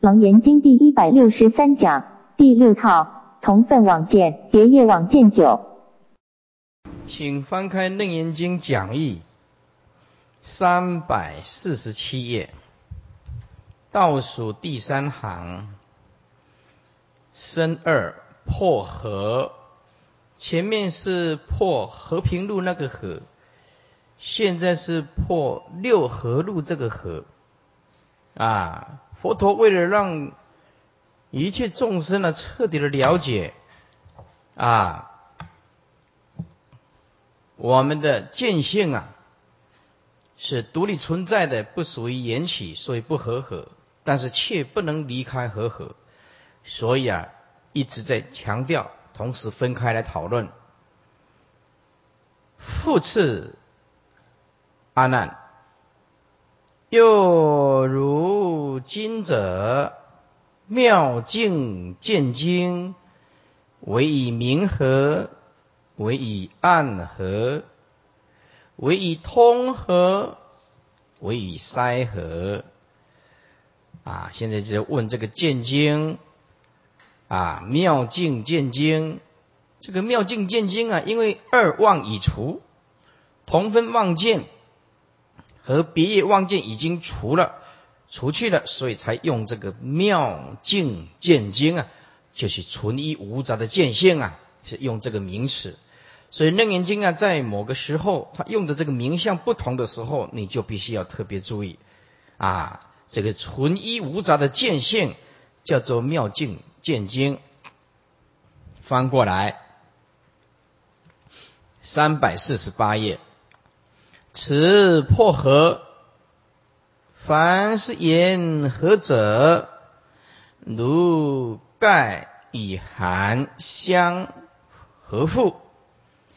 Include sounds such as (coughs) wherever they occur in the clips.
楞严经第一百六十三讲第六套同分往见别业往见九，请翻开楞严经讲义三百四十七页，倒数第三行，生二破和，前面是破和平路那个和，现在是破六合路这个和，啊。佛陀为了让一切众生呢彻底的了解啊，我们的见性啊是独立存在的，不属于缘起，所以不和合，但是却不能离开和合，所以啊一直在强调，同时分开来讨论。复次，阿难。又如今者，妙境见经，为以明和，为以暗合，为以通和，为以塞合。啊，现在就问这个见经，啊，妙境见经，这个妙境见经啊，因为二妄已除，同分妄见。和别业妄见已经除了，除去了，所以才用这个妙境见经啊，就是纯一无杂的见性啊，是用这个名词。所以楞严经啊，在某个时候它用的这个名相不同的时候，你就必须要特别注意啊。这个纯一无杂的见性叫做妙境见经。翻过来，三百四十八页。此破合，凡是言合者，如盖与寒相合附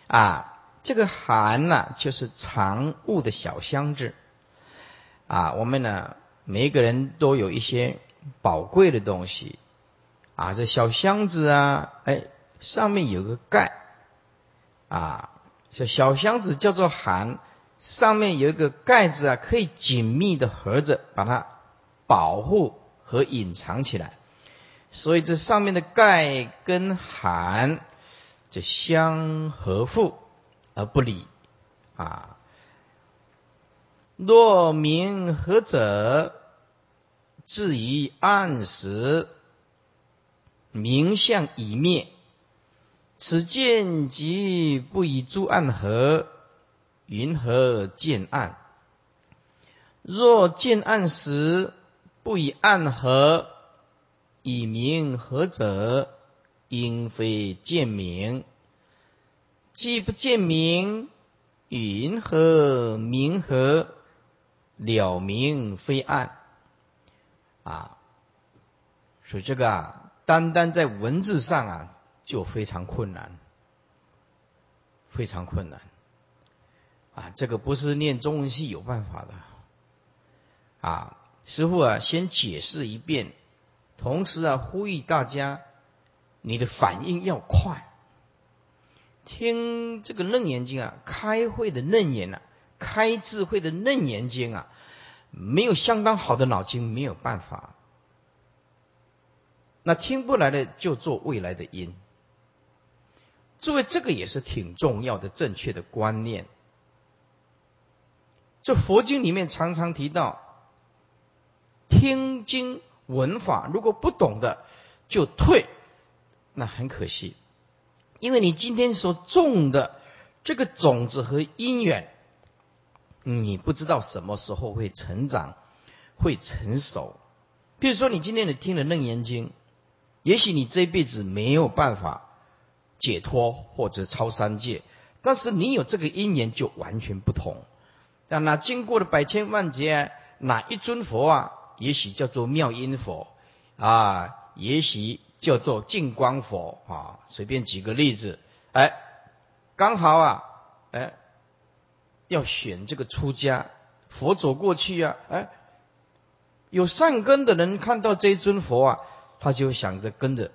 啊。这个寒呢，就是藏物的小箱子啊。我们呢，每个人都有一些宝贵的东西啊。这小箱子啊，哎，上面有个盖啊，这小箱子叫做寒。上面有一个盖子啊，可以紧密的合着，把它保护和隐藏起来。所以这上面的盖跟寒就相合附而不离啊。若明合者，至于暗时，明相已灭，此见即不以诸暗合。云何见暗？若见暗时，不以暗合，以明合者，应非见明。既不见明，云何明合？了明非暗。啊，所以这个啊，单单在文字上啊，就非常困难，非常困难。啊，这个不是念中文系有办法的。啊，师傅啊，先解释一遍，同时啊，呼吁大家，你的反应要快。听这个楞严经啊，开会的楞严啊，开智慧的楞严经啊，没有相当好的脑筋没有办法。那听不来的就做未来的因。诸位，这个也是挺重要的，正确的观念。这佛经里面常常提到，听经闻法，如果不懂的就退，那很可惜，因为你今天所种的这个种子和因缘，你不知道什么时候会成长，会成熟。比如说，你今天你听了楞严经，也许你这辈子没有办法解脱或者超三界，但是你有这个因缘就完全不同。那那经过了百千万劫，哪一尊佛啊？也许叫做妙音佛啊，也许叫做净光佛啊。随便举个例子，哎，刚好啊，哎，要选这个出家佛走过去啊，哎，有善根的人看到这一尊佛啊，他就想着跟着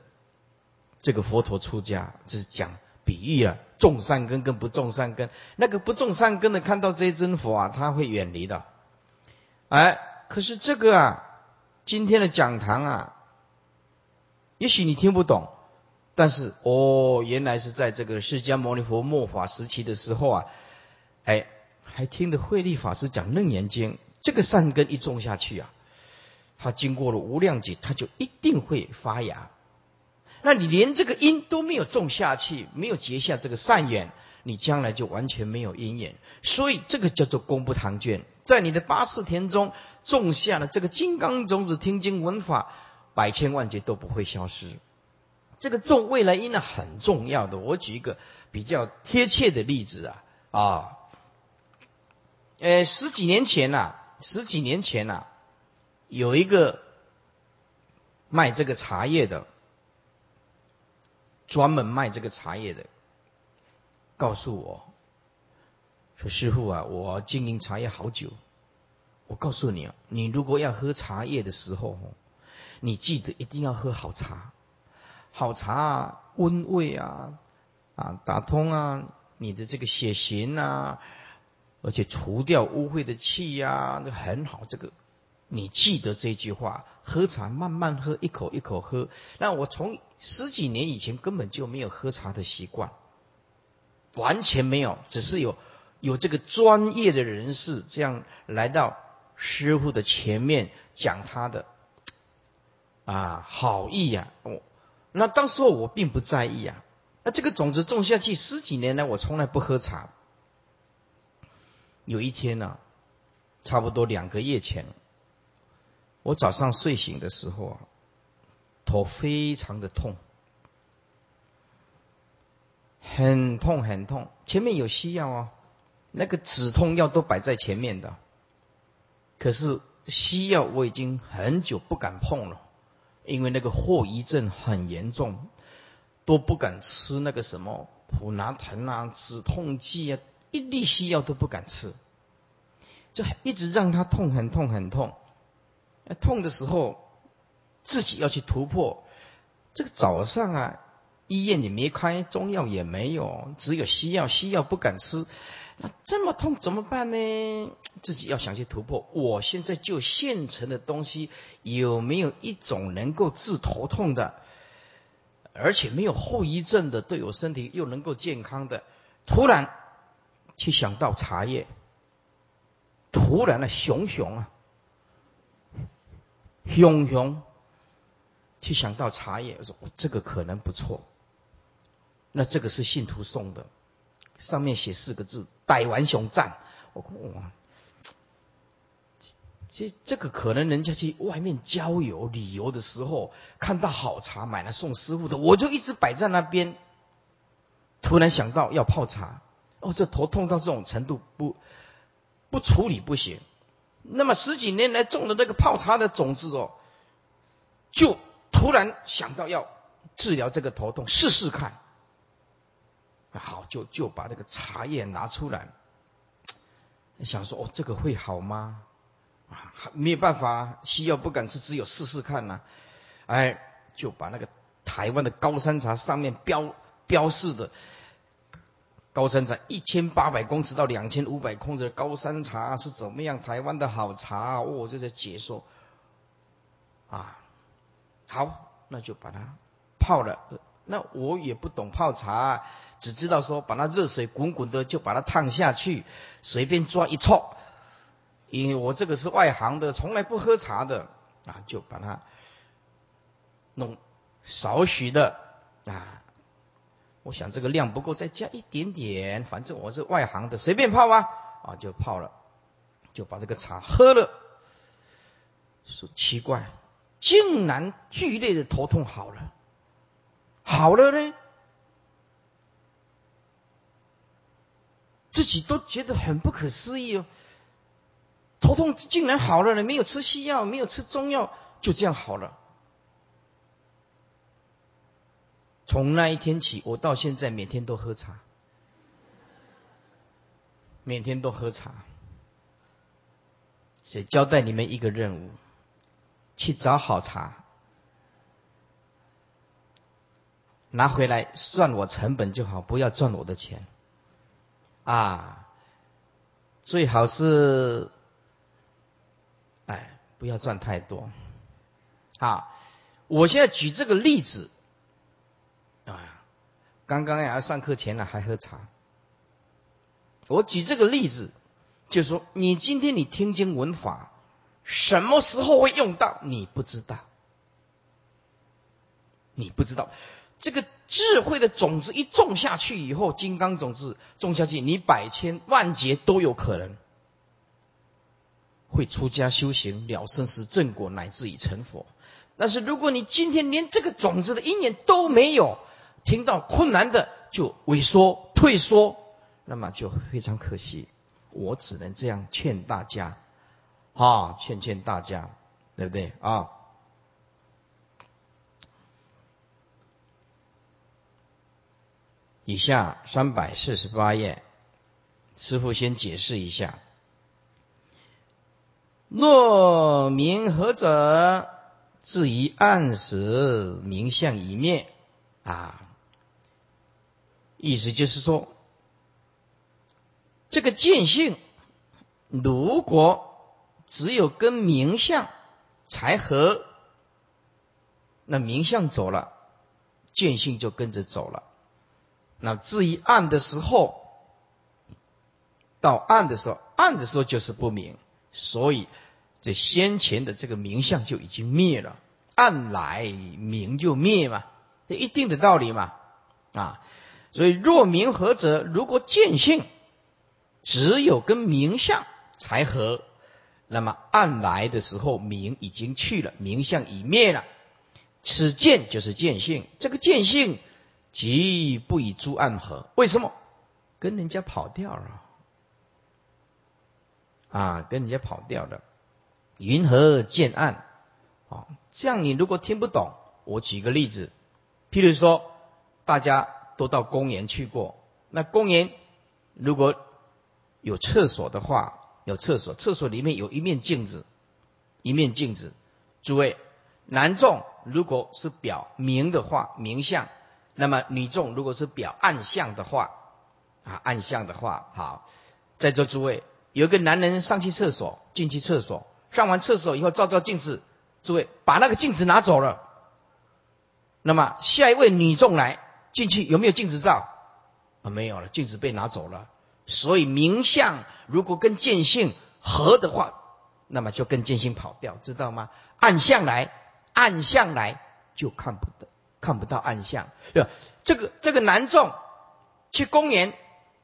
这个佛陀出家，这是讲。比喻啊，种善根跟不种善根，那个不种善根的看到这尊佛啊，他会远离的。哎，可是这个啊，今天的讲堂啊，也许你听不懂，但是哦，原来是在这个释迦牟尼佛末法时期的时候啊，哎，还听的慧立法师讲《楞严经》，这个善根一种下去啊，他经过了无量劫，他就一定会发芽。那你连这个因都没有种下去，没有结下这个善缘，你将来就完全没有因缘。所以这个叫做功不唐捐，在你的八世田中种下了这个金刚种子，听经闻法，百千万劫都不会消失。这个种未来因呢很重要的。我举一个比较贴切的例子啊啊，呃十几年前呐，十几年前呐，有一个卖这个茶叶的。专门卖这个茶叶的，告诉我，说师傅啊，我经营茶叶好久。我告诉你啊，你如果要喝茶叶的时候，你记得一定要喝好茶，好茶啊，温胃啊，啊，打通啊，你的这个血型啊，而且除掉污秽的气呀，那很好。这个。你记得这句话，喝茶慢慢喝，一口一口喝。那我从十几年以前根本就没有喝茶的习惯，完全没有，只是有有这个专业的人士这样来到师傅的前面讲他的啊好意呀。哦，那当时候我并不在意啊。那这个种子种下去十几年来，我从来不喝茶。有一天呢，差不多两个月前。我早上睡醒的时候啊，头非常的痛，很痛很痛。前面有西药啊，那个止痛药都摆在前面的，可是西药我已经很久不敢碰了，因为那个后遗症很严重，都不敢吃那个什么普拿疼啊、止痛剂啊，一粒西药都不敢吃，就一直让他痛，很痛很痛。痛的时候，自己要去突破。这个早上啊，医院也没开，中药也没有，只有西药，西药不敢吃。那这么痛怎么办呢？自己要想去突破。我现在就现成的东西，有没有一种能够治头痛的，而且没有后遗症的，对我身体又能够健康的？突然去想到茶叶，突然的熊熊啊！熊熊去想到茶叶，我说这个可能不错。那这个是信徒送的，上面写四个字“逮完熊赞”。我哇，这这个可能人家去外面郊游旅游的时候看到好茶买来送师傅的，我就一直摆在那边。突然想到要泡茶，哦，这头痛到这种程度，不不处理不行。那么十几年来种的那个泡茶的种子哦，就突然想到要治疗这个头痛，试试看。好，就就把这个茶叶拿出来，想说哦，这个会好吗？啊，没有办法，西药不敢吃，只有试试看呐。哎，就把那个台湾的高山茶上面标标示的。高山茶一千八百公尺到两千五百公尺的高山茶是怎么样？台湾的好茶，哦，就在解说啊。好，那就把它泡了。那我也不懂泡茶，只知道说把那热水滚滚的就把它烫下去，随便抓一撮。因为我这个是外行的，从来不喝茶的啊，就把它弄少许的啊。我想这个量不够，再加一点点。反正我是外行的，随便泡啊，啊就泡了，就把这个茶喝了。说奇怪，竟然剧烈的头痛好了，好了呢，自己都觉得很不可思议哦。头痛竟然好了呢，没有吃西药，没有吃中药，就这样好了。从那一天起，我到现在每天都喝茶，每天都喝茶。所以交代你们一个任务：去找好茶，拿回来算我成本就好，不要赚我的钱。啊，最好是，哎，不要赚太多。啊，我现在举这个例子，刚刚呀上课前呢还喝茶。我举这个例子，就是说，你今天你听经闻法，什么时候会用到？你不知道，你不知道。这个智慧的种子一种下去以后，金刚种子种下去，你百千万劫都有可能会出家修行，了生死正果，乃至于成佛。但是如果你今天连这个种子的因缘都没有，听到困难的就萎缩退缩。那么就非常可惜，我只能这样劝大家，啊，劝劝大家，对不对啊？以下三百四十八页，师父先解释一下：若明何者，至于暗时，明相已灭啊。意思就是说。这个见性，如果只有跟名相才合，那名相走了，见性就跟着走了。那至于暗的时候，到暗的时候，暗的时候就是不明，所以这先前的这个名相就已经灭了。暗来明就灭嘛，这一定的道理嘛啊。所以若明合者，如果见性。只有跟名相才合，那么暗来的时候，名已经去了，名相已灭了。此见就是见性，这个见性即不以诸暗合。为什么？跟人家跑掉了啊！跟人家跑掉了。云何见暗？啊，这样你如果听不懂，我举个例子，譬如说，大家都到公园去过，那公园如果有厕所的话，有厕所，厕所里面有一面镜子，一面镜子。诸位，男众如果是表明的话，明相；那么女众如果是表暗相的话，啊，暗相的话，好，在座诸位，有个男人上去厕所，进去厕所，上完厕所以后照照镜子，诸位把那个镜子拿走了，那么下一位女众来进去有没有镜子照？啊，没有了，镜子被拿走了。所以名相如果跟见性合的话，那么就跟见性跑掉，知道吗？暗相来，暗相来就看不得，看不到暗相。对吧？这个这个男众去公园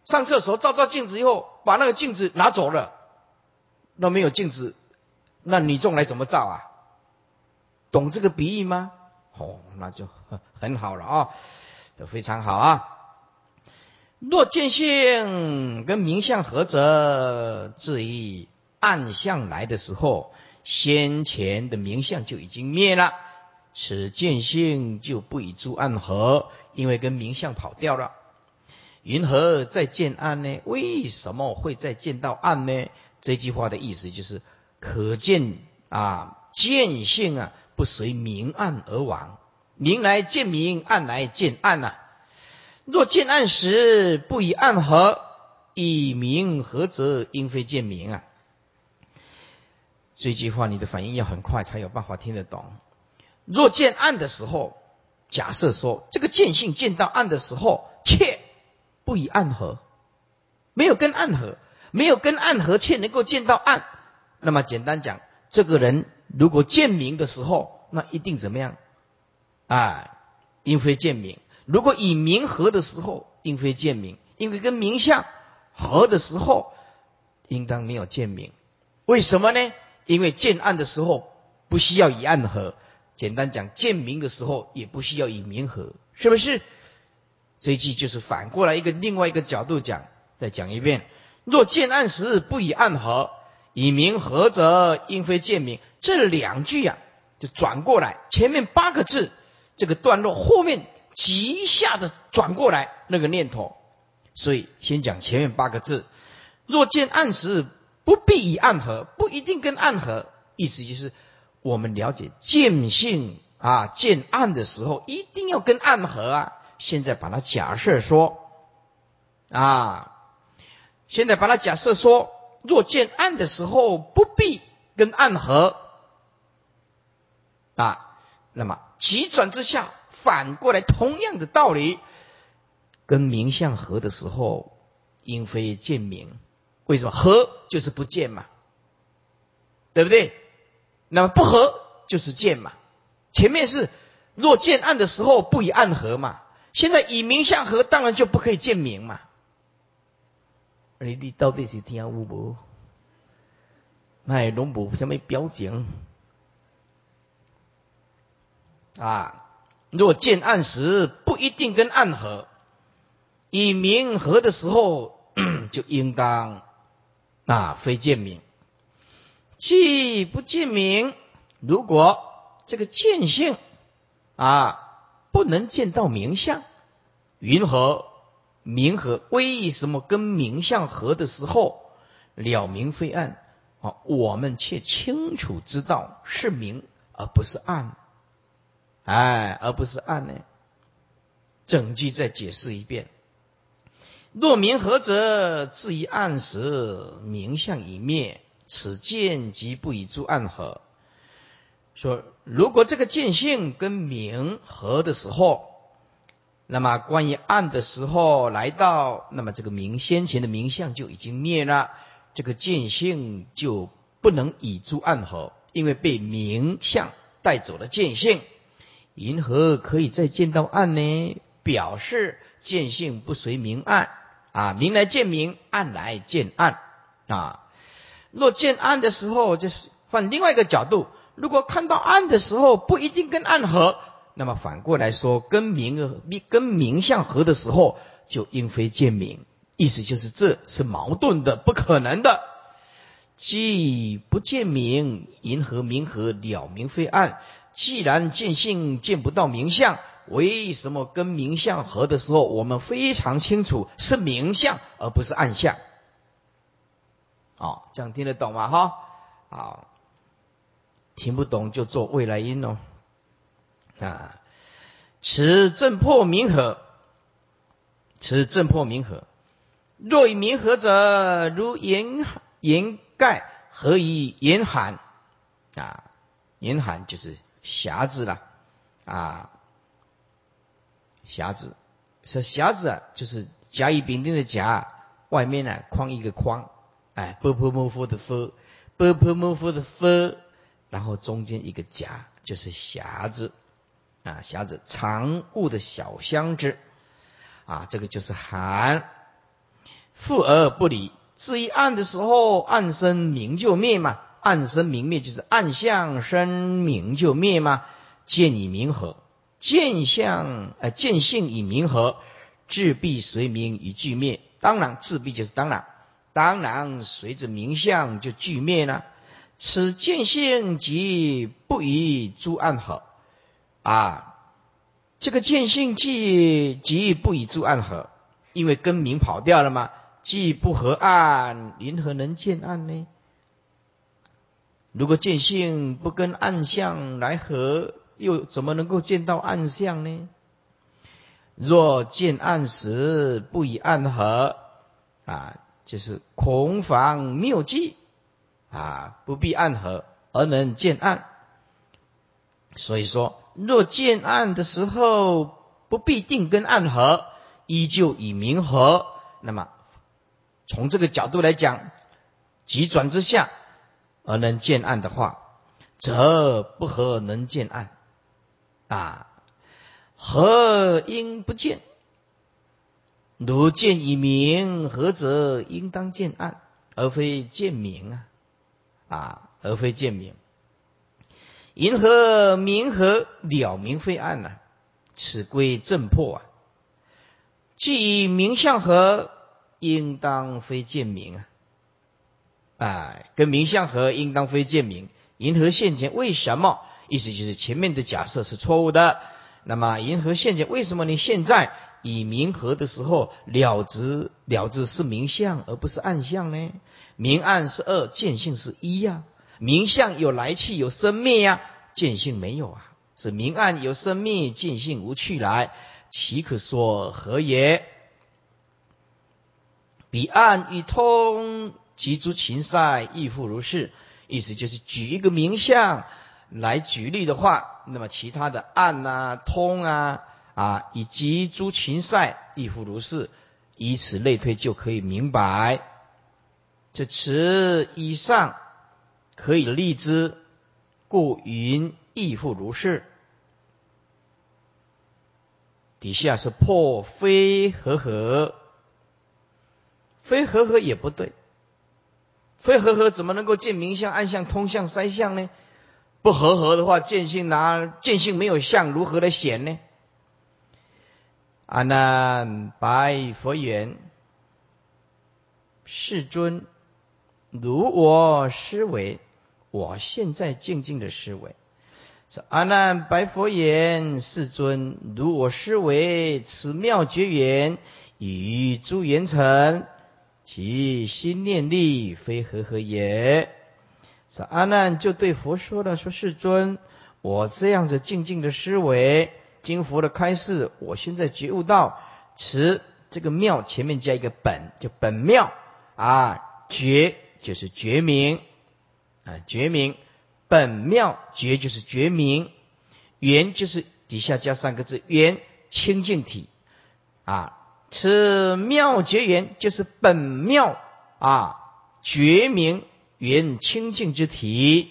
上厕所，照照镜子以后，把那个镜子拿走了，那没有镜子，那女众来怎么照啊？懂这个比喻吗？哦，那就很好了啊，非常好啊。若见性跟明相合则，至于暗相来的时候，先前的明相就已经灭了，此见性就不以诸暗合，因为跟明相跑掉了。云何再见暗呢？为什么会再见到暗呢？这句话的意思就是，可见啊，见性啊，不随明暗而亡，明来见明，暗来见暗呐。若见暗时，不以暗合，以明合则，应非见明啊。这句话你的反应要很快，才有办法听得懂。若见暗的时候，假设说这个见性见到暗的时候，却不以暗合，没有跟暗合，没有跟暗合，却能够见到暗。那么简单讲，这个人如果见明的时候，那一定怎么样？啊，应非见明。如果以明合的时候，应非见明；因为跟明相合的时候，应当没有见明。为什么呢？因为见暗的时候不需要以暗合，简单讲，见明的时候也不需要以明合，是不是？这一句就是反过来一个另外一个角度讲，再讲一遍：若见暗时不以暗合，以明合则应非见明。这两句呀，就转过来，前面八个字这个段落后面。急下的转过来那个念头，所以先讲前面八个字：若见暗时，不必以暗合，不一定跟暗合。意思就是我们了解见性啊，见暗的时候一定要跟暗合啊。现在把它假设说啊，现在把它假设说，若见暗的时候不必跟暗合，啊，那么急转之下，反过来同样的道理，跟明相合的时候，应非见明。为什么合就是不见嘛？对不对？那么不合就是见嘛？前面是若见暗的时候不以暗合嘛？现在以明相合，当然就不可以见明嘛。你你到底是听有无？那拢无什么表情啊？若见暗时不一定跟暗合，以明合的时候 (clears throat) 就应当啊非见明。既不见明，如果这个见性啊不能见到明相，云何？明和为什么跟明相合的时候了明非暗？啊，我们却清楚知道是明而不是暗，哎，而不是暗呢？整句再解释一遍：若明合者，至于暗时，明相已灭，此见即不以诸暗合。说如果这个见性跟明合的时候。那么关于暗的时候来到，那么这个明先前的明相就已经灭了，这个见性就不能以诸暗合，因为被明相带走了见性。银河可以再见到暗呢？表示见性不随明暗啊，明来见明，暗来见暗啊。若见暗的时候，就是换另外一个角度，如果看到暗的时候，不一定跟暗合。那么反过来说，跟明跟明相合的时候，就应非见明，意思就是这是矛盾的，不可能的。既不见明，银河明合了明非暗。既然见性见不到明相，为什么跟明相合的时候，我们非常清楚是明相而不是暗相？哦，这样听得懂吗？哈，好，听不懂就做未来音哦。啊，此正破明合，此正破明合。若以明合者，如严严盖，何以严寒？啊，严寒就是匣子了。啊，匣子是匣子啊，就是甲乙丙丁的甲，外面呢框一个框，哎，波波摩夫的夫，波波摩夫的夫，然后中间一个甲，就是匣子。啊，匣子藏物的小箱子，啊，这个就是寒。复而不离，至于暗的时候，暗生明就灭嘛，暗生明灭就是暗相生明就灭嘛。见以明合，见相呃见性以明合，自必随明以俱灭。当然自必就是当然，当然随着明相就俱灭了。此见性即不以诸暗合。啊，这个见性即即不以诸暗合，因为根明跑掉了嘛，既不合暗，云何能见暗呢？如果见性不跟暗相来合，又怎么能够见到暗相呢？若见暗时不以暗合，啊，就是空房谬计，啊，不必暗合而能见暗，所以说。若见暗的时候，不必定跟暗合，依旧以明合。那么从这个角度来讲，急转之下而能见暗的话，则不合能见暗啊？何应不见？如见以明，何则应当见暗，而非见明啊？啊，而非见明。银河明和了明非暗呐，此归正破啊。既明相合，应当非见明啊。哎，跟明相合，应当非见明。银河现前为什么？意思就是前面的假设是错误的。那么银河现前为什么你现在以明合的时候了之了之是明相而不是暗相呢？明暗是二，见性是一呀。明相有来去有生灭呀，见性没有啊，是明暗有生灭，见性无去来，岂可说何也？彼岸与通，及诸禽赛亦复如是。意思就是举一个名相，来举例的话，那么其他的暗啊、通啊啊，以及诸禽赛亦复如是，以此类推就可以明白。这此以上可以立之，故云亦复如是。底下是破非和合，非和合也不对，非和合怎么能够见明相、暗相、通相、三相呢？不合合的话，见性拿见性没有相，如何来显呢？阿难白佛言：“世尊，如我思维，我现在静静的思维。”阿难白佛言：“世尊，如我思维，此妙绝缘与诸缘成，其心念力非和合也。”说阿难就对佛说了：“说世尊，我这样子静静的思维，经佛的开示，我现在觉悟到，此这个妙前面加一个本，就本妙啊，觉就是觉明啊，觉明。”本妙觉就是觉明，缘就是底下加三个字缘清净体啊，此妙觉缘就是本妙啊觉明缘清净之体，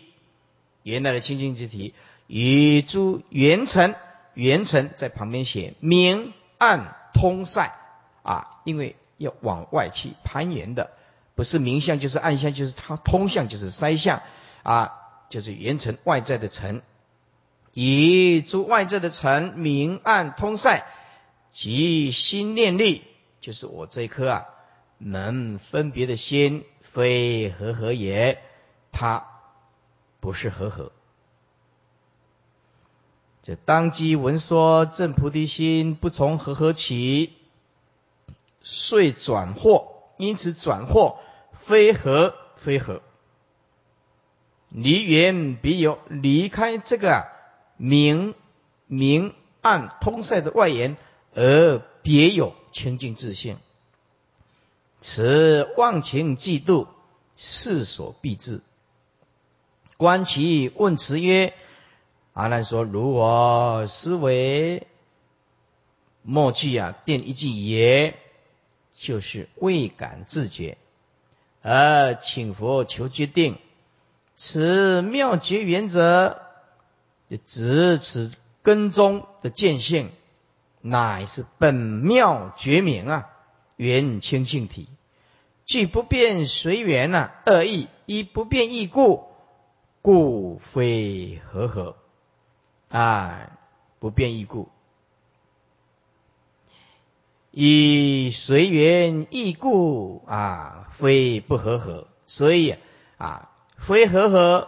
原来的清净之体与诸缘尘缘尘在旁边写明暗通塞啊，因为要往外去攀岩的，不是明相就是暗相，就是它通相就是塞相啊。就是缘尘外在的尘，以诸外在的尘明暗通塞即心念力，就是我这一颗啊能分别的心，非和合也，它不是和合。就当机闻说正菩提心不从和合起，遂转惑，因此转惑非和非合。离缘彼有，离开这个明明暗通塞的外缘，而别有清净自性。此忘情嫉妒，世所必至。观其问辞曰：“阿难说，如我思维，莫记啊，定一句也，就是未敢自觉，而请佛求决定。”此妙觉原则，就指此根中的见性，乃是本妙觉明啊，缘清净体，既不变随缘啊，二意一不变异故，故非和合啊，不变异故，以随缘异故啊，非不和合，所以啊。非和合，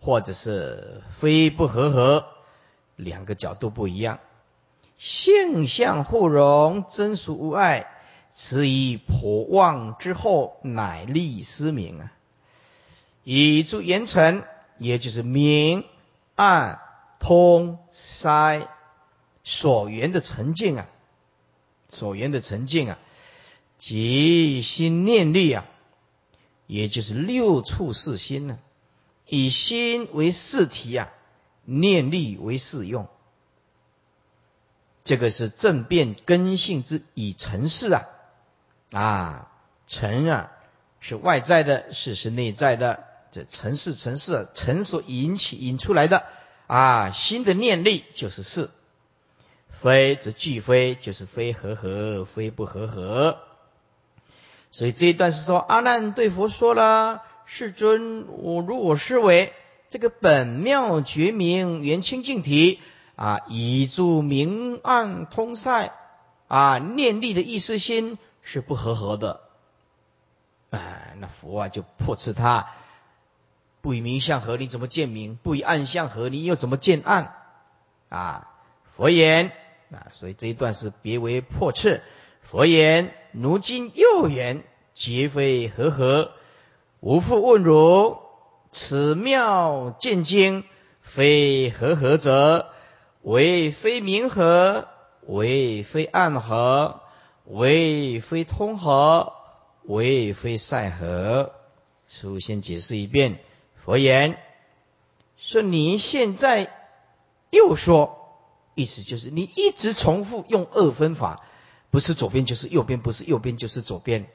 或者是非不和合，两个角度不一样。性相互融，真属无碍。此以破妄之后，乃立思明啊。以诸言尘，也就是明暗通塞所缘的沉静啊，所缘的沉静啊，即心念力啊。也就是六处四心呢，以心为事体啊，念力为事用。这个是正变根性之以成事啊，啊，成啊是外在的，事是内在的。这成事成事成所引起引出来的啊，心的念力就是事，非则俱非，就是非合合，非不合合。所以这一段是说，阿难对佛说了：“世尊，我如我思维，这个本妙觉明圆清净体啊，以助明暗通塞啊，念力的意识心是不合合的。哎，那佛啊就破斥他：不以明相合，你怎么见明？不以暗相合，你又怎么见暗？啊，佛言啊，所以这一段是别为破斥。佛言。如今又言，皆非和合。吾复问汝：此妙见经，非和合者，为非明和，为非暗合，为非通合，为非塞合。书先解释一遍。佛言：说你现在又说，意思就是你一直重复用二分法，不是左边就是右边，不是右边就是左边，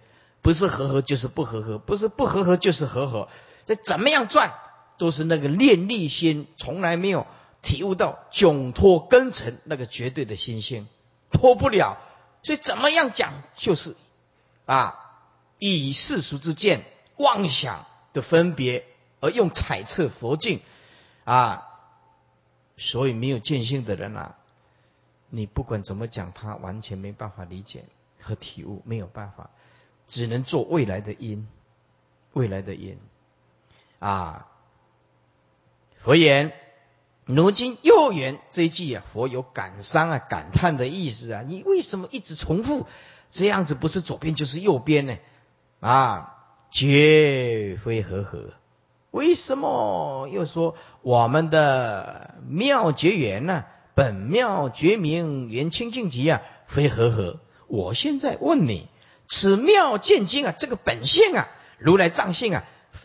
不是合合就是不合合，不是不合合就是合合，这怎么样转都是那个念力心，从来没有体悟到窘脱根尘那个绝对的心性，脱不了，所以怎么样讲就是啊，以世俗之见妄想的分别。而用揣测佛境，啊，所以没有见性的人啊，你不管怎么讲，他完全没办法理解和体悟，没有办法，只能做未来的因，未来的因，啊，佛言，如今又言这一句啊，佛有感伤啊、感叹的意思啊，你为什么一直重复这样子？不是左边就是右边呢？啊，绝非和合。为什么又说我们的妙觉缘呢？本妙觉明缘清净极啊，非和合。我现在问你，此妙见经啊，这个本性啊，如来藏性啊，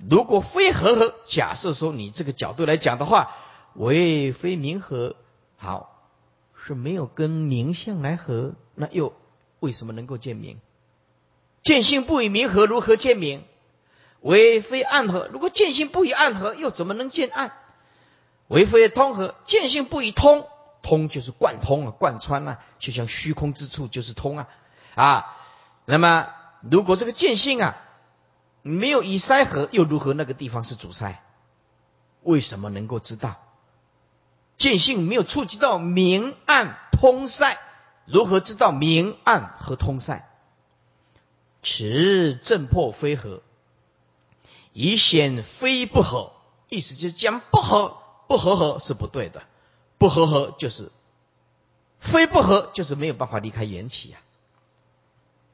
如果非和合，假设说你这个角度来讲的话，为非明合，好是没有跟明相来合，那又为什么能够见明？见性不与明合，如何见明？为非暗合，如果见性不以暗合，又怎么能见暗？为非通合，见性不以通，通就是贯通啊，贯穿啊，就像虚空之处就是通啊啊。那么如果这个见性啊没有以塞合，又如何那个地方是阻塞？为什么能够知道？见性没有触及到明暗通塞，如何知道明暗和通塞？此正破非合。以显非不合，意思就是讲不合不合合是不对的，不合合就是非不合，就是没有办法离开缘起啊，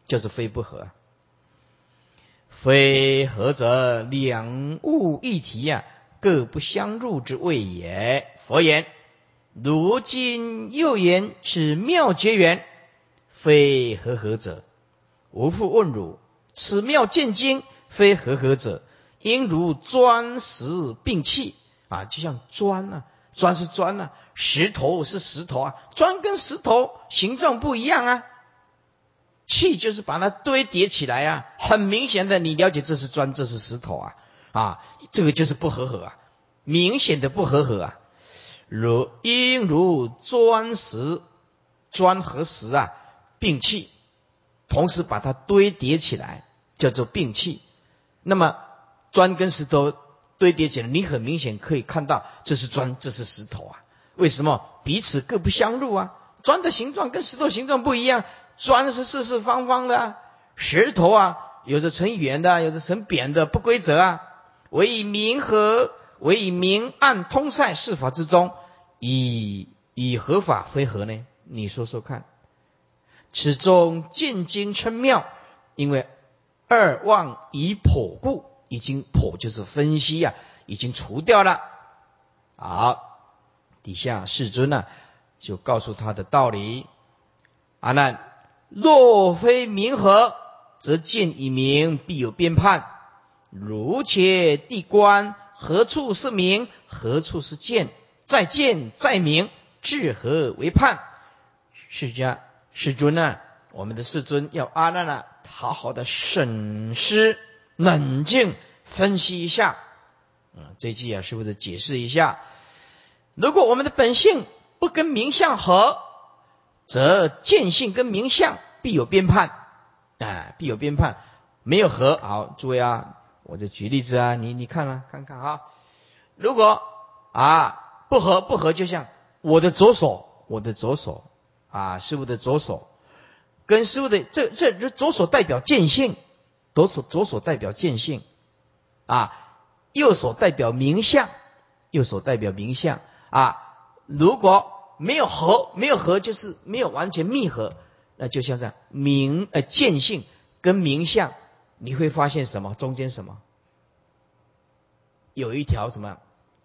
就是非不合。非合则两物一体呀，各不相入之谓也。佛言：如今又言此妙结缘，非合合者，无复问汝：此妙见经，非合合者？应如砖石并砌啊，就像砖啊，砖是砖啊，石头是石头啊，砖跟石头形状不一样啊。砌就是把它堆叠起来啊，很明显的，你了解这是砖，这是石头啊，啊，这个就是不合合啊，明显的不合合啊。如应如砖石，砖和石啊并器，同时把它堆叠起来，叫做并器。那么。砖跟石头堆叠起来，你很明显可以看到这是砖，这是石头啊。为什么彼此各不相入啊？砖的形状跟石头形状不一样，砖是四四方方的，石头啊有的成圆的，有的成扁的，不规则啊。唯以明和，唯以明暗通塞事法之中，以以合法非合呢？你说说看。此中见经称妙，因为二望以剖故。已经破就是分析呀，已经除掉了。好，底下世尊呢就告诉他的道理：阿难，若非明和，则见以明必有变判。如且地观，何处是明？何处是见？再见再明，至何为判？释迦世尊呢？我们的世尊要阿难呢，好好的审视。冷静分析一下，嗯，这句啊，是不是解释一下？如果我们的本性不跟名相合，则见性跟名相必有变判，哎，必有变判，没有合。好，诸位啊，我就举例子啊，你你看啊，看看啊，如果啊不合不合，就像我的左手，我的左手啊，师傅的左手，跟师傅的这这这左手代表见性。左手左手代表见性，啊，右手代表明相，右手代表明相啊。如果没有合，没有合就是没有完全密合，那就像这样明呃见性跟明相，你会发现什么？中间什么？有一条什么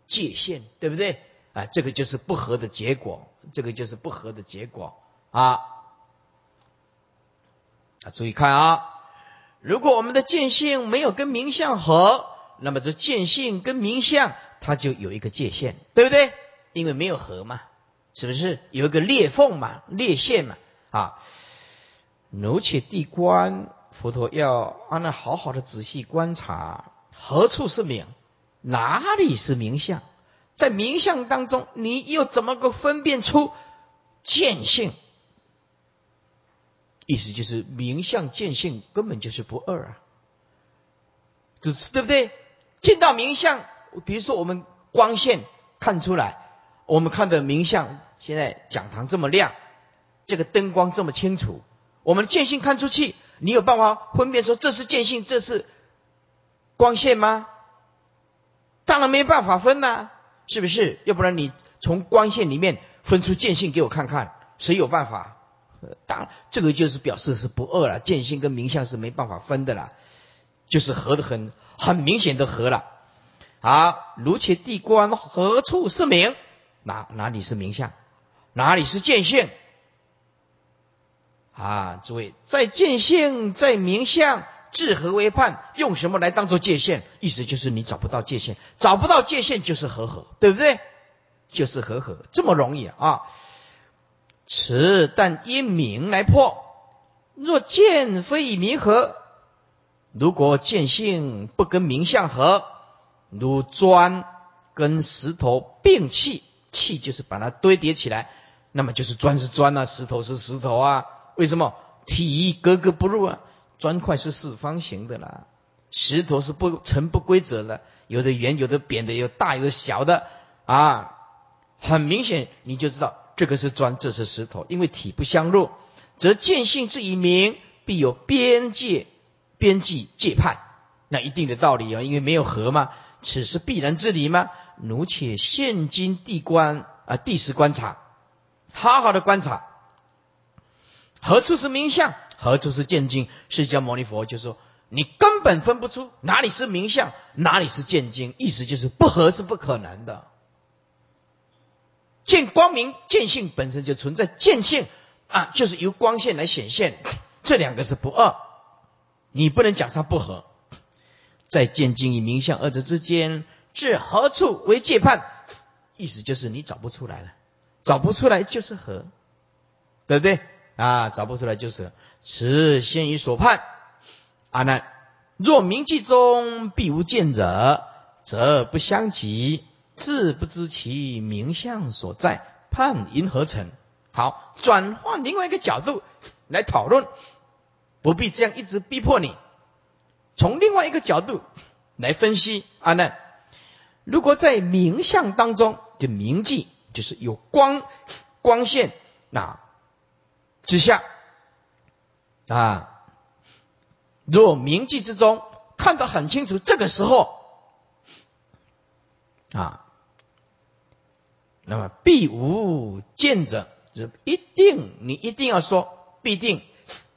界限，对不对？啊，这个就是不合的结果，这个就是不合的结果啊。啊，注意看啊。如果我们的见性没有跟名相合，那么这见性跟名相，它就有一个界限，对不对？因为没有合嘛，是不是有一个裂缝嘛、裂线嘛？啊，奴且地观，佛陀要啊那好好的仔细观察，何处是名？哪里是名相？在名相当中，你又怎么个分辨出见性？意思就是名相见性根本就是不二啊，只是对不对？见到名相，比如说我们光线看出来，我们看的名相，现在讲堂这么亮。这个灯光这么清楚，我们见性看出去，你有办法分辨说这是见性，这是光线吗？当然没办法分呐，是不是？要不然你从光线里面分出见性给我看看，谁有办法？当这个就是表示是不二了，见性跟名相是没办法分的啦，就是合的很很明显的合了。好，如且地观何处是名？哪哪里是名相？哪里是见性？啊，诸位，在见性，在名相，治合为判，用什么来当做界限？意思就是你找不到界限，找不到界限就是合合，对不对？就是合合，这么容易啊！此但因名来破，若见非以名合，如果见性不跟名相合，如砖跟石头并砌，砌就是把它堆叠起来，那么就是砖是砖啊，石头是石头啊。为什么体格格不入啊？砖块是四方形的啦，石头是不呈不规则的，有的圆，有的扁的，有大有的小的啊。很明显你就知道这个是砖，这是石头，因为体不相入，则见性之以明，必有边界、边际、界判，那一定的道理啊，因为没有合嘛，此是必然之理吗？奴且现今地观啊，地势观察，好好的观察。何处是名相？何处是见经？释迦牟尼佛就说：“你根本分不出哪里是名相，哪里是见经。意思就是不合是不可能的。见光明、见性本身就存在，见性啊，就是由光线来显现，这两个是不二。你不能讲它不合。在见经与名相二者之间，至何处为界判？意思就是你找不出来了，找不出来就是合，对不对？”啊，找不出来就是此先于所判。阿难，若名记中必无见者，则不相及，自不知其名相所在，判因何成？好，转换另外一个角度来讨论，不必这样一直逼迫你。从另外一个角度来分析，阿难，如果在名相当中的名记，就是有光光线，那。之下，啊，若铭记之中看得很清楚，这个时候，啊，那么必无见者，就一定你一定要说必定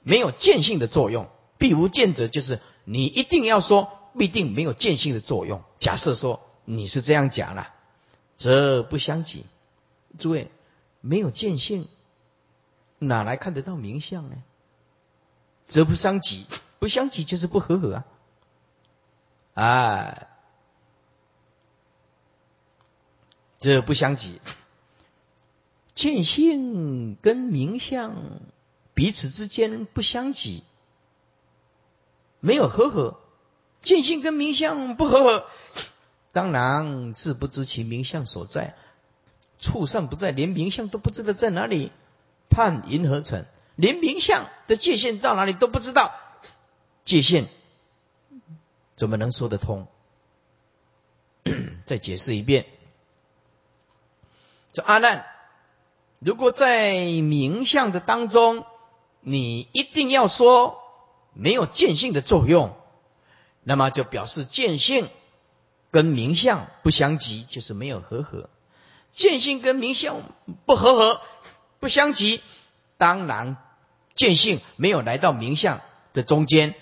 没有见性的作用。必无见者就是你一定要说必定没有见性的作用。假设说你是这样讲了，则不相及。诸位没有见性。哪来看得到名相呢？则不相及，不相及就是不合合啊！哎，这不相及，见性跟名相彼此之间不相及，没有合合，见性跟名相不合合，当然自不知其名相所在，畜生不在，连名相都不知道在哪里。判银河城，连名相的界限到哪里都不知道，界限怎么能说得通？(coughs) 再解释一遍，这阿难，如果在名相的当中，你一定要说没有见性的作用，那么就表示见性跟名相不相及，就是没有合合。见性跟名相不合合。不相及，当然见性没有来到名相的中间，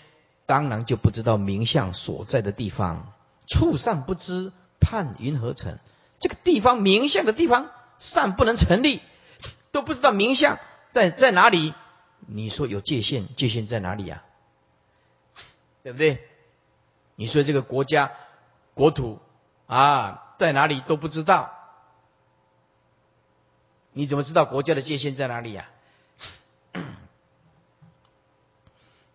当然就不知道名相所在的地方。处善不知，判云何成？这个地方名相的地方，善不能成立，都不知道名相在在哪里。你说有界限，界限在哪里呀？对不对？你说这个国家国土啊在哪里都不知道，你怎么知道国家的界限在哪里呀？(coughs)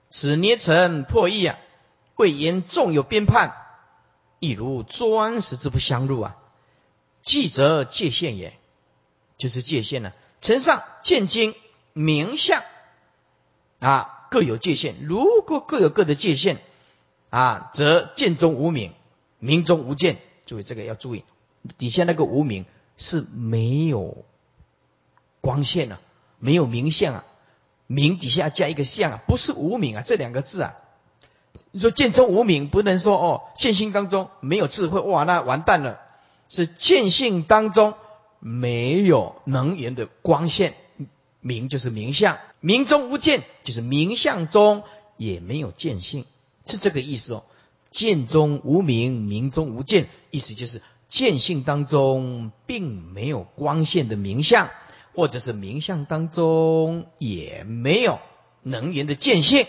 此捏成破译啊，谓言纵有编判，亦如砖石之不相入啊。记则界限也，就是界限呢。城上见经名相啊，各有界限。如果各有各的界限啊，则见中无名，名中无见。注意这个要注意，底下那个无名是没有光线啊，没有明相啊。明底下加一个相啊，不是无名啊，这两个字啊，你说见中无名，不能说哦，见性当中没有智慧，哇，那完蛋了。是见性当中没有能源的光线，明就是明相，明中无见，就是明相中也没有见性，是这个意思哦。见中无名，名中无见，意思就是见性当中并没有光线的名相。或者是名相当中也没有能源的见性，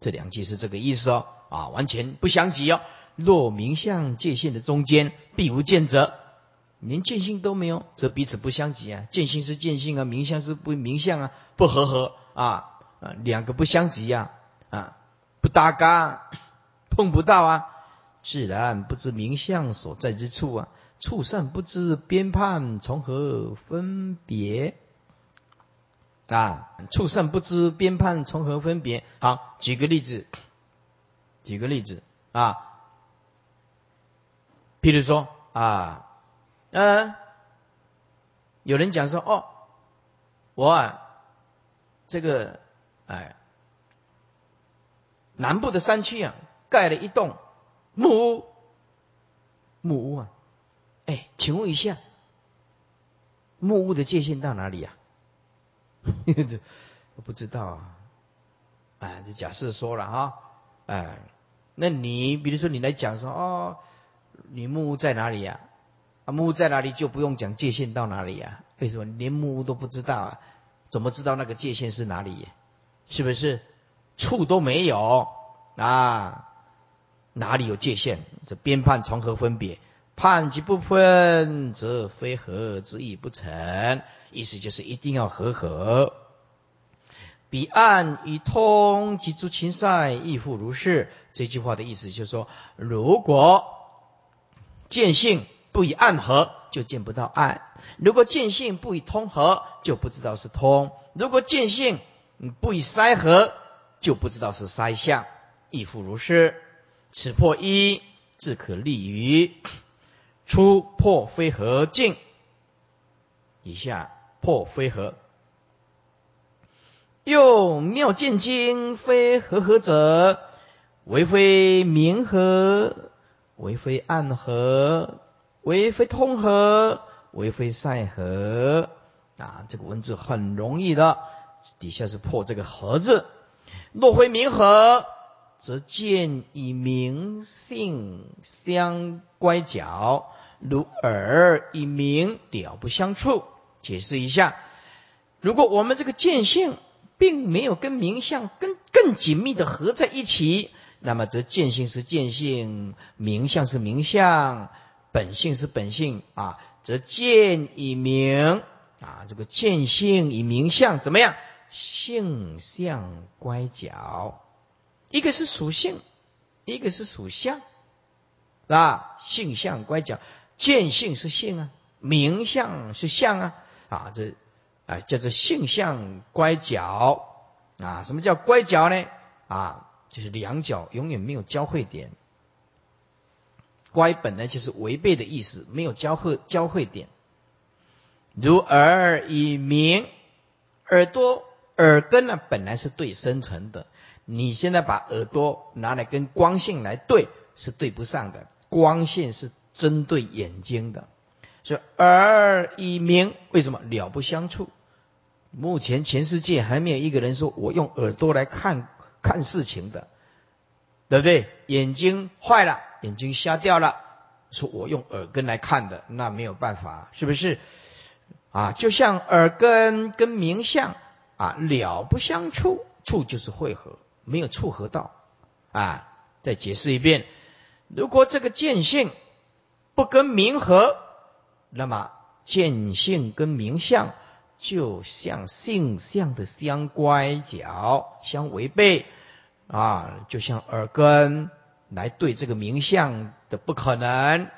这两句是这个意思哦，啊，完全不相及哦。若名相界限的中间必无见者，连见性都没有，则彼此不相及啊。见性是见性啊，名相是不名相啊，不合合啊，啊，两个不相及呀，啊，不搭嘎，碰不到啊，自然不知名相所在之处啊。畜生不知边判从何分别啊！畜生不知边判从何分别。好，举个例子，举个例子啊，譬如说啊，呃，有人讲说哦，我啊，这个哎，南部的山区啊，盖了一栋木屋，木屋啊。哎，请问一下，木屋的界限到哪里呀？(laughs) 这我不知道啊。哎，这假设说了哈，哎，那你比如说你来讲说哦，你木屋在哪里呀？啊，木屋在哪里就不用讲界限到哪里呀？为什么连木屋都不知道啊？怎么知道那个界限是哪里？是不是处都没有啊？哪里有界限？这边判从何分别？判及不分，则非合之意不成。意思就是一定要和合。彼岸与通及诸禽赛亦复如是。这句话的意思就是说，如果见性不以暗合，就见不到暗；如果见性不以通合，就不知道是通；如果见性不以塞合，就不知道是塞相。亦复如是。此破一，自可立于。出破非合境，以下破非合，又妙见经非合合者，为非明合，为非暗合，为非通合，为非塞合。啊，这个文字很容易的，底下是破这个合字。若非明合，则见以明性相乖角。如耳以明了不相触，解释一下。如果我们这个见性并没有跟名相跟更紧密的合在一起，那么则见性是见性，名相是名相，本性是本性啊，则见以名啊，这个见性以名相怎么样？性相乖角，一个是属性，一个是属相，啊，性相乖角。见性是性啊，名相是相啊，啊这啊叫做性相乖角啊，什么叫乖角呢？啊，就是两角永远没有交汇点。乖本来就是违背的意思，没有交汇交汇点。如耳以明，耳朵耳根呢本来是对生成的，你现在把耳朵拿来跟光线来对，是对不上的，光线是。针对眼睛的，所以耳以明，为什么了不相处？目前全世界还没有一个人说我用耳朵来看看事情的，对不对？眼睛坏了，眼睛瞎掉了，说我用耳根来看的，那没有办法，是不是？啊，就像耳根跟明相啊了不相处，处就是汇合，没有触合到啊。再解释一遍。如果这个见性不跟名合，那么见性跟名相就像性相的相乖角相违背啊，就像耳根来对这个名相的不可能，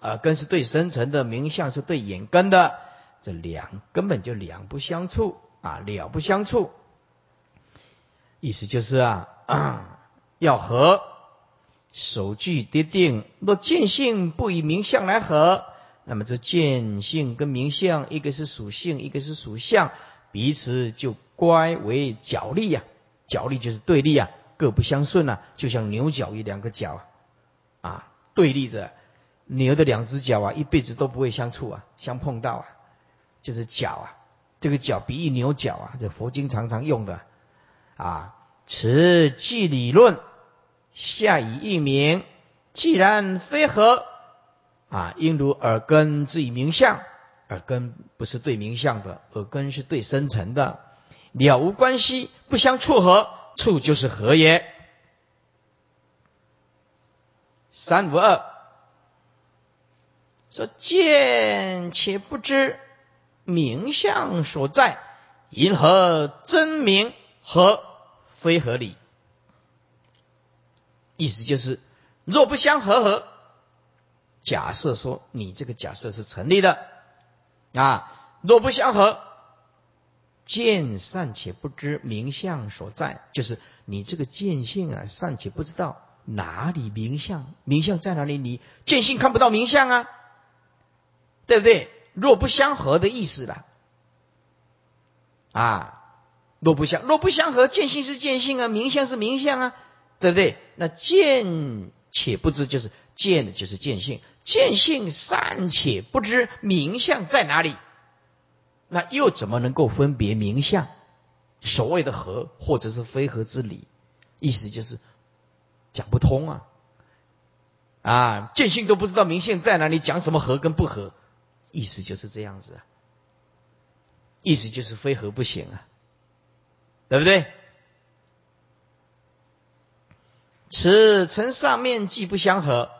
耳根是对生成的，名相是对眼根的，这两根本就两不相处啊，了不相处。意思就是啊，要和。手具跌定，若见性不以名相来合，那么这见性跟名相，一个是属性，一个是属相，彼此就乖为角力呀。角力就是对立啊，各不相顺啊，就像牛角与两个角啊，对立着牛的两只脚啊，一辈子都不会相处啊，相碰到啊，就是角啊，这个角比喻牛角啊，这佛经常常用的啊，此即理论。下以一名，既然非合啊，应如耳根之以名相，耳根不是对名相的，耳根是对生成的，了无关系，不相处合，处就是合也。三五二说见且不知名相所在，因何真名和非合理？意思就是，若不相合合，假设说你这个假设是成立的啊。若不相合，见善且不知名相所在，就是你这个见性啊，尚且不知道哪里名相，名相在哪里？你见性看不到名相啊，对不对？若不相合的意思了啊。若不相，若不相合，见性是见性啊，名相是名相啊。对不对？那见且不知，就是见的，就是见性；见性善且不知名相在哪里，那又怎么能够分别名相？所谓的合或者是非合之理，意思就是讲不通啊！啊，见性都不知道名相在哪里，讲什么合跟不合？意思就是这样子啊！意思就是非合不行啊，对不对？此层上面既不相合，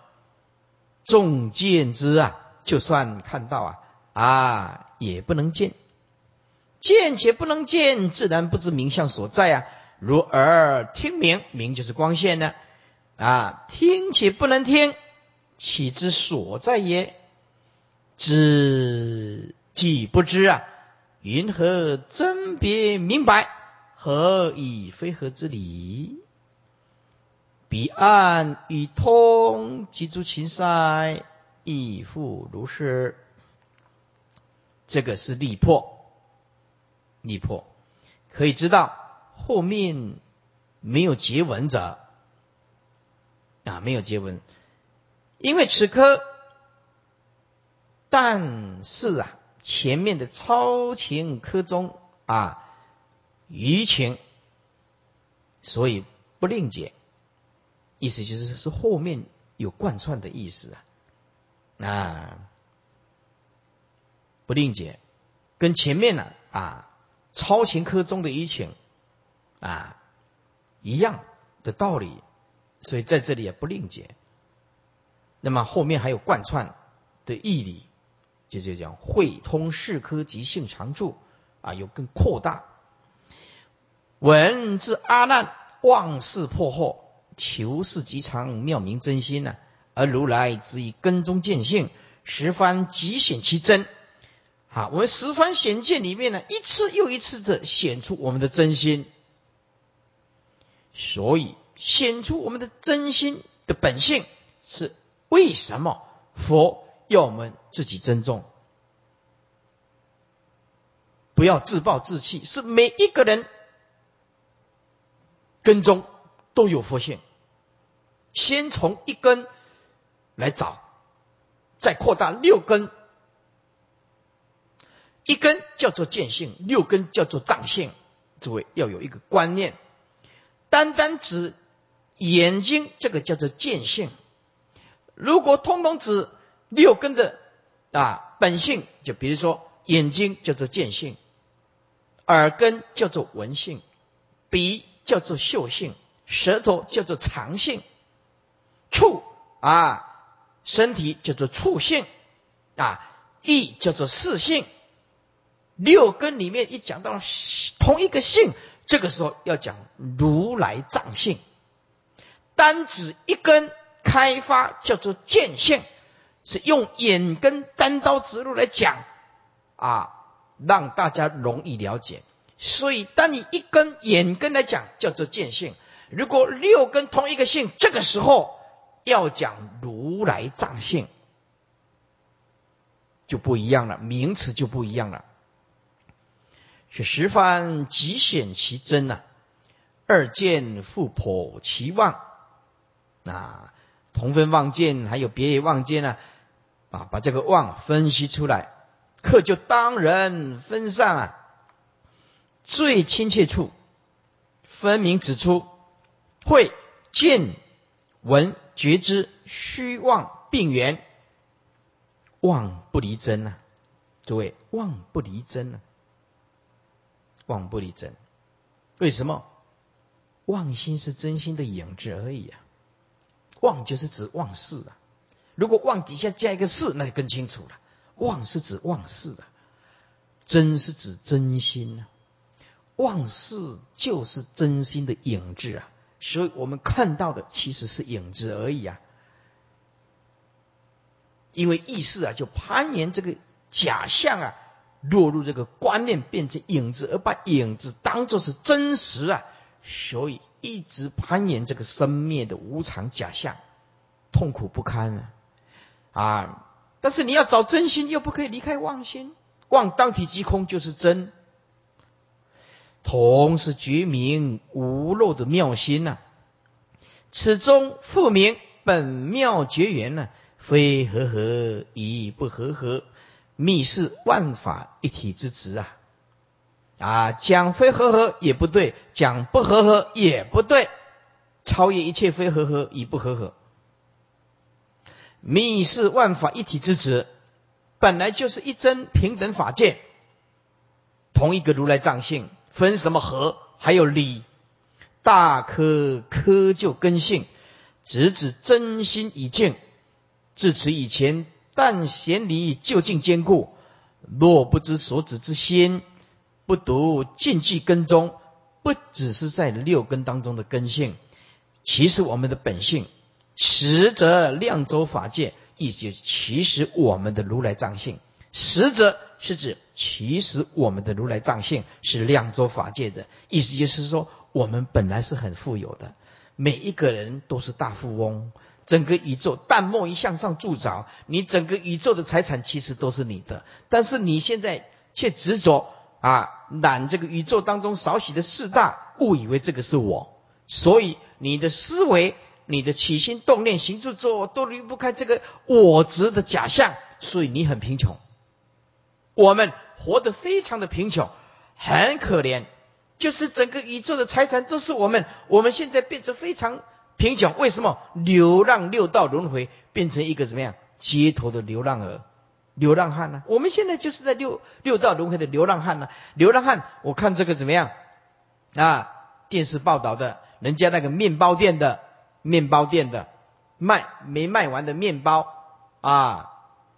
众见之啊，就算看到啊啊，也不能见，见且不能见，自然不知名相所在啊。如耳听名，名就是光线呢啊，听且不能听，岂知所在也？知既不知啊，云何甄别明白？何以非合之理？彼岸与通，即诸情塞，亦复如是。这个是力破，力破可以知道后面没有结文者啊，没有结文，因为此刻，但是啊，前面的超情科中啊，余情，所以不另解。意思就是是后面有贯穿的意思啊，啊，不另解，跟前面呢啊超情科中的一情啊一样的道理，所以在这里也不另解。那么后面还有贯穿的义理，就就讲会通四科及性常住啊，有更扩大。文字阿难妄事破惑。求是极常妙明真心呢，而如来只以根中见性，十方极显其真。好，我们十方显见里面呢，一次又一次的显出我们的真心。所以显出我们的真心的本性是为什么？佛要我们自己珍重，不要自暴自弃。是每一个人根中。都有佛性，先从一根来找，再扩大六根。一根叫做见性，六根叫做藏性。诸位要有一个观念，单单指眼睛，这个叫做见性；如果通通指六根的啊本性，就比如说眼睛叫做见性，耳根叫做闻性，鼻叫做嗅性。舌头叫做尝性，触啊，身体叫做触性啊，意叫做四性。六根里面一讲到同一个性，这个时候要讲如来藏性。单指一根开发叫做见性，是用眼根单刀直入来讲啊，让大家容易了解。所以，当你一根眼根来讲叫做见性，如果六根同一个性，这个时候要讲如来藏性，就不一样了，名词就不一样了。是十番极显其真呐，二见复破其妄啊，同分妄见还有别业妄见呢啊，把这个妄分析出来，课就当人分散啊，最亲切处分明指出，会见闻觉知虚妄病源，妄不离真呐，诸位妄不离真呐。妄不离真，为什么？妄心是真心的影子而已啊！妄就是指妄事啊。如果妄底下加一个事，那就更清楚了。望是指望事啊，真是指真心啊。望事就是真心的影子啊，所以我们看到的其实是影子而已啊。因为意识啊，就攀岩这个假象啊。落入这个观念，变成影子，而把影子当作是真实啊，所以一直攀岩这个生灭的无常假象，痛苦不堪啊！啊！但是你要找真心，又不可以离开妄心，妄当体即空，就是真。同是觉明无漏的妙心呐，此中复明本妙绝缘呢，非和合，亦不和合。密是万法一体之执啊！啊，讲非合合也不对，讲不合合也不对，超越一切非合合与不合合。密是万法一体之执，本来就是一真平等法界，同一个如来藏性，分什么合？还有理，大科科就根性，直指真心已净。至此以前。但贤理就近坚固，若不知所指之心，不读禁忌根中，不只是在六根当中的根性，其实我们的本性，实则量州法界，以及其实我们的如来藏性，实则是指其实我们的如来藏性是量州法界的。意思，就是说我们本来是很富有的，每一个人都是大富翁。整个宇宙淡漠一向上铸造，你整个宇宙的财产其实都是你的，但是你现在却执着啊揽这个宇宙当中少许的四大，误以为这个是我，所以你的思维、你的起心动念、行住坐卧都离不开这个我执的假象，所以你很贫穷。我们活得非常的贫穷，很可怜，就是整个宇宙的财产都是我们，我们现在变成非常。贫穷为什么流浪六道轮回变成一个怎么样街头的流浪儿、流浪汉呢？我们现在就是在六六道轮回的流浪汉呢。流浪汉，我看这个怎么样啊？电视报道的，人家那个面包店的面包店的卖没卖完的面包啊，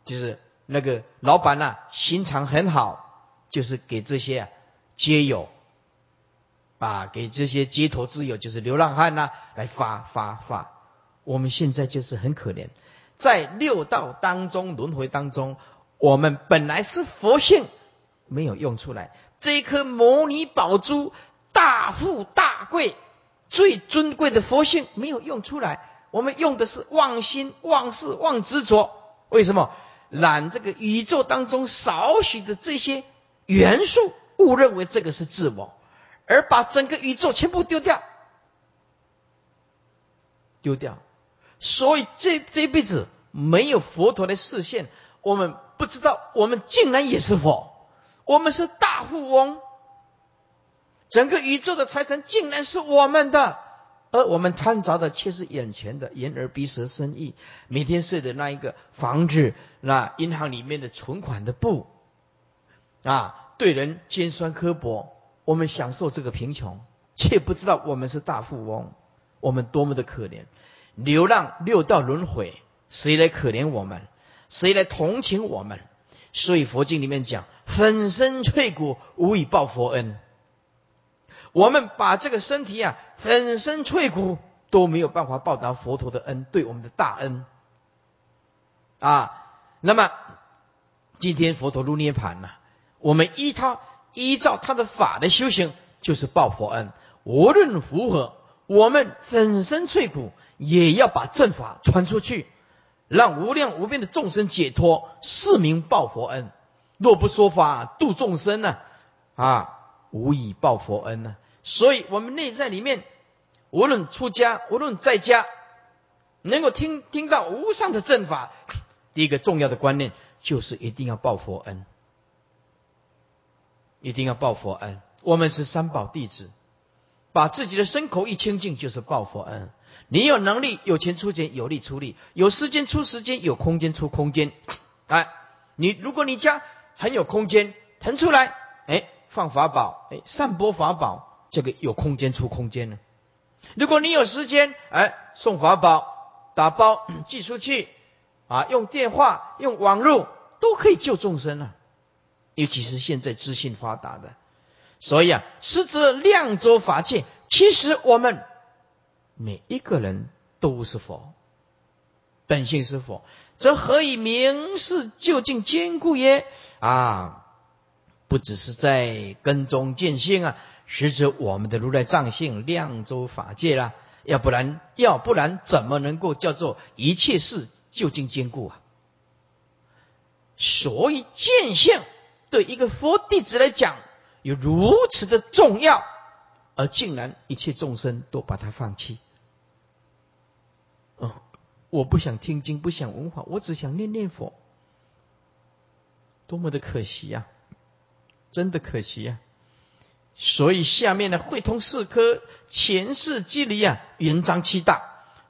就是那个老板呐，心肠很好，就是给这些街友。啊，给这些街头之友，就是流浪汉呐，来发发发。我们现在就是很可怜，在六道当中轮回当中，我们本来是佛性没有用出来，这一颗摩尼宝珠，大富大贵、最尊贵的佛性没有用出来，我们用的是妄心、妄事、妄执着。为什么？染这个宇宙当中少许的这些元素，误认为这个是自我？而把整个宇宙全部丢掉，丢掉，所以这这一辈子没有佛陀的视线，我们不知道我们竟然也是佛，我们是大富翁，整个宇宙的财产竟然是我们的，而我们贪着的却是眼前的眼耳鼻舌身意，每天睡的那一个房子，那银行里面的存款的布，啊，对人尖酸刻薄。我们享受这个贫穷，却不知道我们是大富翁，我们多么的可怜。流浪六道轮回，谁来可怜我们？谁来同情我们？所以佛经里面讲，粉身碎骨，无以报佛恩。我们把这个身体啊，粉身碎骨都没有办法报答佛陀的恩，对我们的大恩啊。那么今天佛陀入涅盘了，我们依他依照他的法的修行，就是报佛恩。无论如何，我们粉身碎骨也要把正法传出去。让无量无边的众生解脱，是名报佛恩。若不说法度众生呢？啊，无以报佛恩呢。所以，我们内在里面，无论出家，无论在家，能够听听到无上的正法，第一个重要的观念就是一定要报佛恩，一定要报佛恩。我们是三宝弟子，把自己的身口一清净，就是报佛恩。你有能力，有钱出钱，有力出力，有时间出时间，有空间出空间。哎，你如果你家很有空间，腾出来，哎，放法宝，哎，散播法宝，这个有空间出空间呢。如果你有时间，哎，送法宝，打包 (coughs) 寄出去，啊，用电话、用网络都可以救众生啊。尤其是现在资讯发达的，所以啊，实则量周法界，其实我们。每一个人都是佛，本性是佛，则何以明示究竟坚固耶？啊，不只是在跟踪见性啊，实则我们的如来藏性量周法界啦。要不然，要不然怎么能够叫做一切事究竟坚固啊？所以见性对一个佛弟子来讲有如此的重要，而竟然一切众生都把它放弃。哦，我不想听经，不想闻法，我只想念念佛，多么的可惜呀！真的可惜呀！所以下面的会通四科前世机理啊，圆章七大。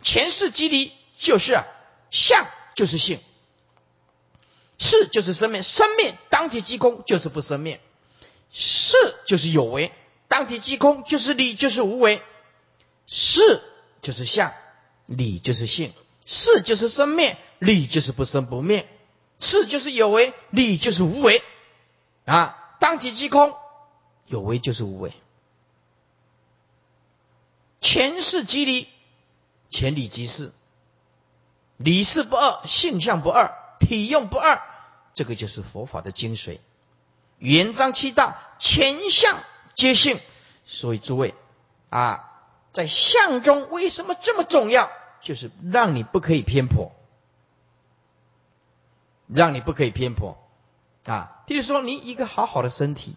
前世机理就是啊，相就是性，是就是生灭，生灭当体即空就是不生灭，是就是有为，当体即空就是理就是无为，是就是相。理就是性，事就是生灭，理就是不生不灭，事就是有为，理就是无为，啊，当体即空，有为就是无为，前世即理，前理即事，理事不二，性相不二，体用不二，这个就是佛法的精髓。圆章七大，前相皆性，所以诸位啊。在相中为什么这么重要？就是让你不可以偏颇，让你不可以偏颇啊！譬如说，你一个好好的身体，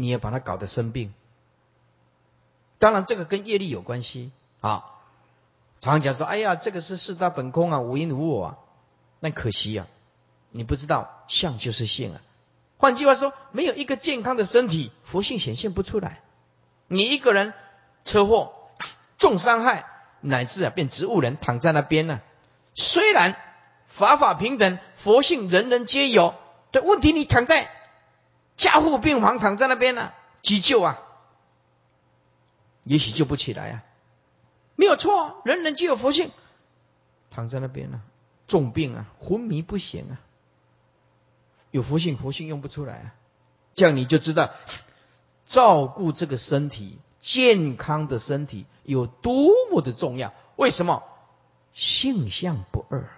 你也把他搞得生病。当然，这个跟业力有关系啊。常常讲说：“哎呀，这个是四大本空啊，无因无我啊。”那可惜啊，你不知道相就是性啊。换句话说，没有一个健康的身体，佛性显现不出来。你一个人车祸重伤害，乃至啊变植物人躺在那边呢？虽然法法平等，佛性人人皆有，但问题你躺在加护病房躺在那边呢，急救啊，也许救不起来啊，没有错，人人皆有佛性，躺在那边呢，重病啊，昏迷不醒啊，有佛性，佛性用不出来啊，这样你就知道。照顾这个身体健康的身体有多么的重要？为什么性相不二？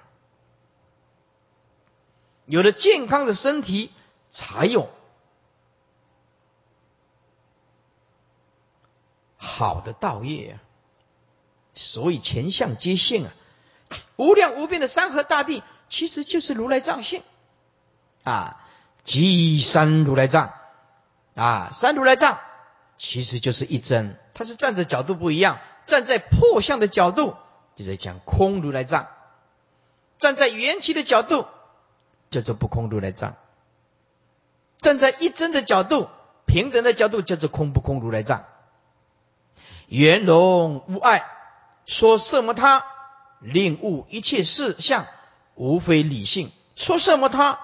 有了健康的身体，才有好的道业啊！所以前相皆性啊，无量无边的山河大地，其实就是如来藏性啊，即山如来藏。啊，三如来藏其实就是一真，它是站的角度不一样，站在破相的角度就在讲空如来藏，站在缘起的角度叫做不空如来藏，站在一真的角度、平等的角度叫做空不空如来藏。圆融无碍，说什么他令悟一切事相无非理性，说什么他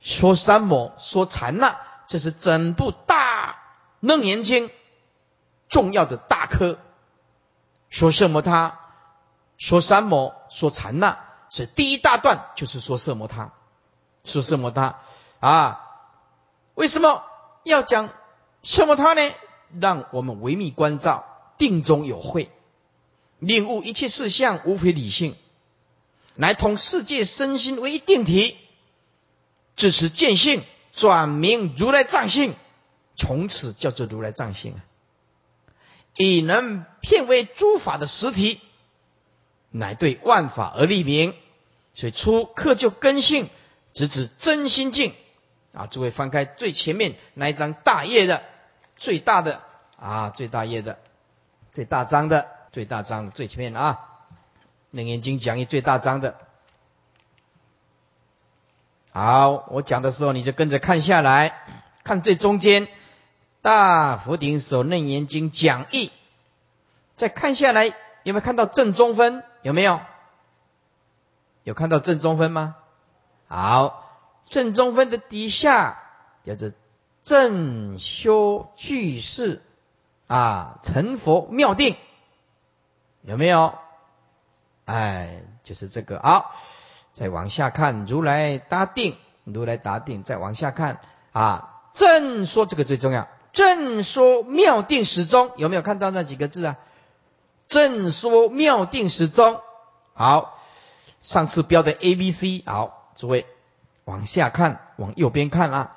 说三摩说禅那。这是整部大楞严经重要的大科说色摩他，说三摩，说禅那，是第一大段就是说色摩他，说色摩他啊。为什么要讲色魔他呢？让我们唯密关照，定中有慧，领悟一切事相无非理性，来同世界身心为一定体，至此见性，转名如来藏性，从此叫做如来藏性啊！以能片为诸法的实体，乃对万法而立名，所以出刻就根性，直指真心境啊！诸位翻开最前面那一张大页的。最大的啊，最大页的，最大章的，最大章的最前面啊，《楞严经》讲义最大章的。好，我讲的时候你就跟着看下来，看最中间《大佛顶首楞严经》讲义，再看下来有没有看到正中分？有没有？有看到正中分吗？好，正中分的底下叫做。正修具事啊，成佛妙定有没有？哎，就是这个。好，再往下看，如来答定，如来答定，再往下看啊。正说这个最重要，正说妙定始终有没有看到那几个字啊？正说妙定始终。好，上次标的 A、B、C，好，诸位往下看，往右边看啊。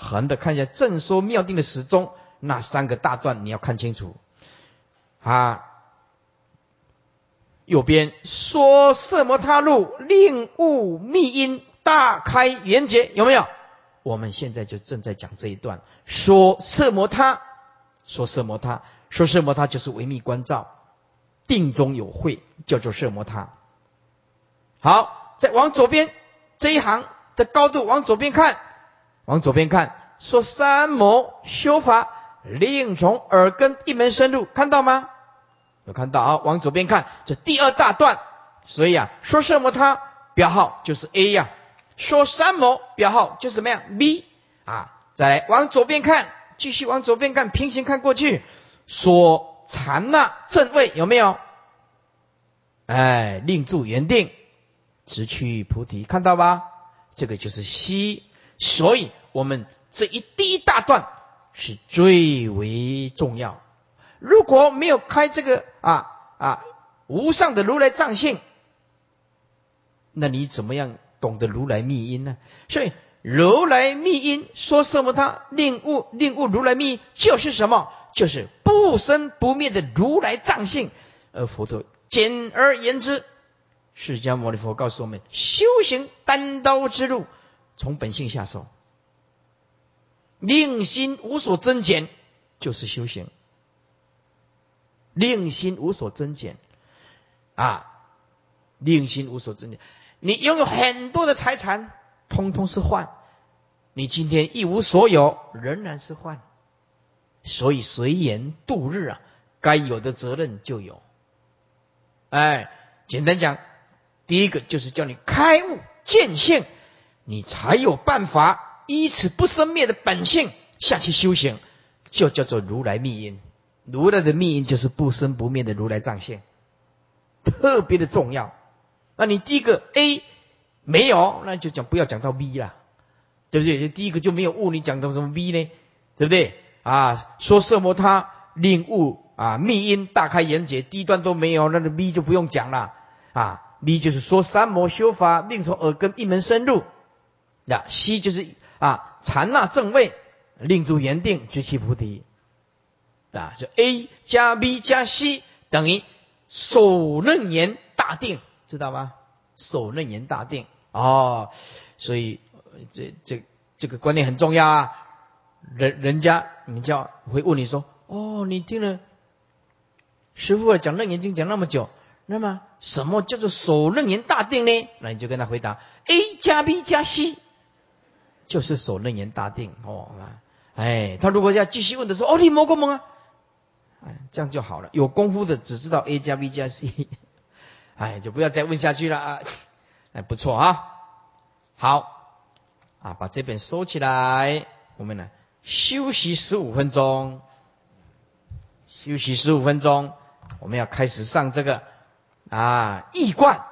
横的看一下正说妙定的时钟，那三个大段你要看清楚啊。右边说色摩他路令悟密因大开圆结有没有？我们现在就正在讲这一段，说色摩他，说色摩他，说色摩他就是唯密观照，定中有慧，叫做色摩他。好，再往左边这一行的高度往左边看。往左边看，说三摩修法，令从耳根一门深入，看到吗？有看到啊？往左边看，这第二大段。所以啊，说什么？它标号就是 A 呀。说三摩标号就是什么样？B 啊。再来往左边看，继续往左边看，平行看过去，说禅那正位有没有？哎，令住原定，直去菩提，看到吧？这个就是 C。所以，我们这一第一大段是最为重要。如果没有开这个啊啊无上的如来藏性，那你怎么样懂得如来密因呢？所以，如来密因说什么？他令悟令悟如来密就是什么？就是不生不灭的如来藏性。而佛陀简而言之，释迦牟尼佛告诉我们：修行单刀之路。从本性下手，令心无所增减，就是修行。令心无所增减，啊，令心无所增减。你拥有很多的财产，通通是幻；你今天一无所有，仍然是幻。所以随缘度日啊，该有的责任就有。哎，简单讲，第一个就是叫你开悟见性。你才有办法依此不生灭的本性下去修行，就叫做如来密因。如来的密因就是不生不灭的如来藏性，特别的重要。那你第一个 A 没有，那就讲不要讲到 B 了，对不对？第一个就没有悟，你讲到什么 B 呢？对不对？啊，说色魔他领悟啊密因大开眼界，第一段都没有，那个 B 就不用讲了啊。B 就是说三摩修法，令从耳根一门深入。那，西就是啊，禅那正位，令诸圆定，知其菩提。啊，就 A 加 B 加 C 等于首楞严大定，知道吗？首楞严大定哦，所以这这这个观念很重要啊。人人家你叫会问你说，哦，你听了师傅讲楞严经讲那么久，那么什么叫做首楞严大定呢？那你就跟他回答 A 加 B 加 C。就是守楞严大定哦，哎，他如果要继续问的时候，哦，你摸过蒙啊？哎，这样就好了。有功夫的只知道 A 加 B 加 C，(laughs) 哎，就不要再问下去了啊。哎，不错啊，好啊，把这本收起来，我们呢休息十五分钟，休息十五分钟，我们要开始上这个啊易观。